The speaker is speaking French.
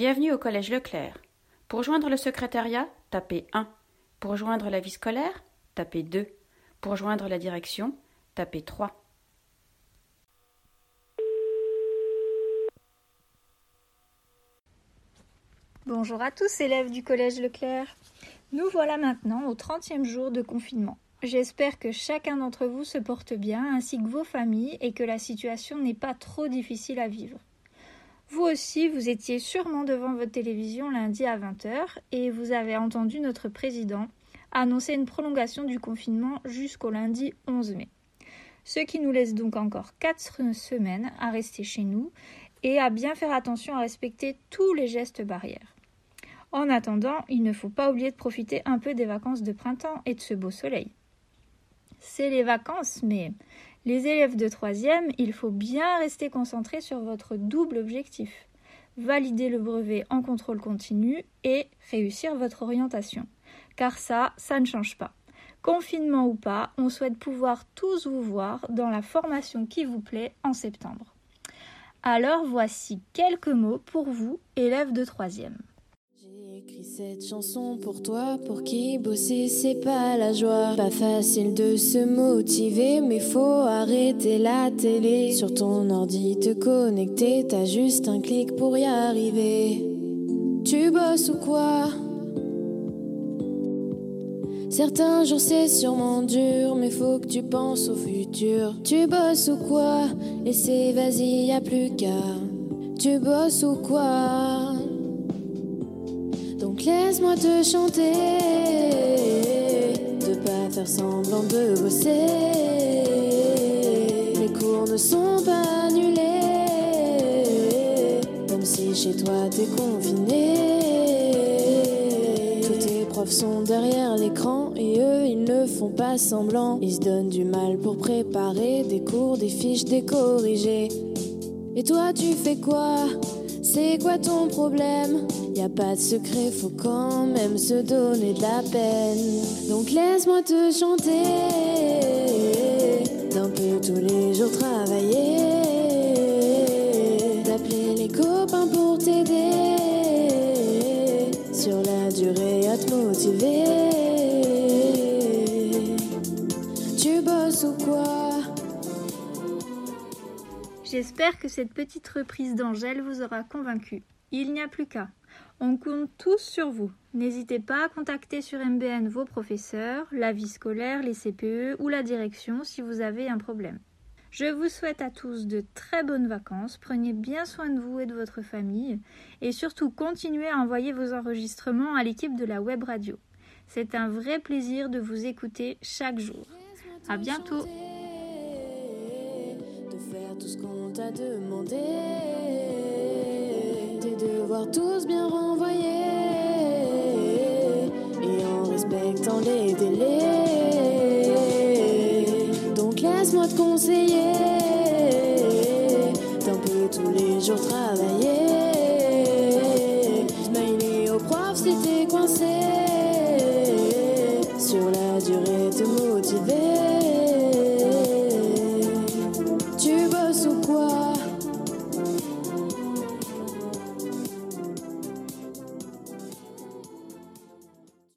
Bienvenue au Collège Leclerc. Pour joindre le secrétariat, tapez 1. Pour joindre la vie scolaire, tapez 2. Pour joindre la direction, tapez 3. Bonjour à tous élèves du Collège Leclerc. Nous voilà maintenant au 30e jour de confinement. J'espère que chacun d'entre vous se porte bien ainsi que vos familles et que la situation n'est pas trop difficile à vivre. Vous aussi, vous étiez sûrement devant votre télévision lundi à 20h et vous avez entendu notre président annoncer une prolongation du confinement jusqu'au lundi 11 mai. Ce qui nous laisse donc encore 4 semaines à rester chez nous et à bien faire attention à respecter tous les gestes barrières. En attendant, il ne faut pas oublier de profiter un peu des vacances de printemps et de ce beau soleil. C'est les vacances, mais les élèves de troisième, il faut bien rester concentrés sur votre double objectif. Valider le brevet en contrôle continu et réussir votre orientation. Car ça, ça ne change pas. Confinement ou pas, on souhaite pouvoir tous vous voir dans la formation qui vous plaît en septembre. Alors voici quelques mots pour vous, élèves de troisième. J'ai écrit cette chanson pour toi, pour qui bosser c'est pas la joie. Pas facile de se motiver, mais faut arrêter la télé. Sur ton ordi te connecter, t'as juste un clic pour y arriver. Tu bosses ou quoi? Certains jours c'est sûrement dur, mais faut que tu penses au futur. Tu bosses ou quoi? Et c'est vas-y, y a plus qu'à. Tu bosses ou quoi? Donc laisse-moi te chanter, de pas faire semblant de bosser. Les cours ne sont pas annulés, comme si chez toi t'es confiné profs sont derrière l'écran et eux ils ne font pas semblant. Ils se donnent du mal pour préparer des cours, des fiches, des corrigés. Et toi tu fais quoi? C'est quoi ton problème? Y a pas de secret, faut quand même se donner de la peine. Donc laisse-moi te chanter, d'un peu tous les jours travailler, d'appeler les copains pour t'aider sur la durée à te motiver. Tu bosses ou quoi? J'espère que cette petite reprise d'Angèle vous aura convaincu. Il n'y a plus qu'à. On compte tous sur vous. N'hésitez pas à contacter sur MBN vos professeurs, la vie scolaire, les CPE ou la direction si vous avez un problème. Je vous souhaite à tous de très bonnes vacances, prenez bien soin de vous et de votre famille, et surtout continuez à envoyer vos enregistrements à l'équipe de la web radio. C'est un vrai plaisir de vous écouter chaque jour. À bientôt. De faire tout ce qu'on t'a demandé, respectant les délais. Donc laisse-moi te conseiller, d'un peu tous les jours.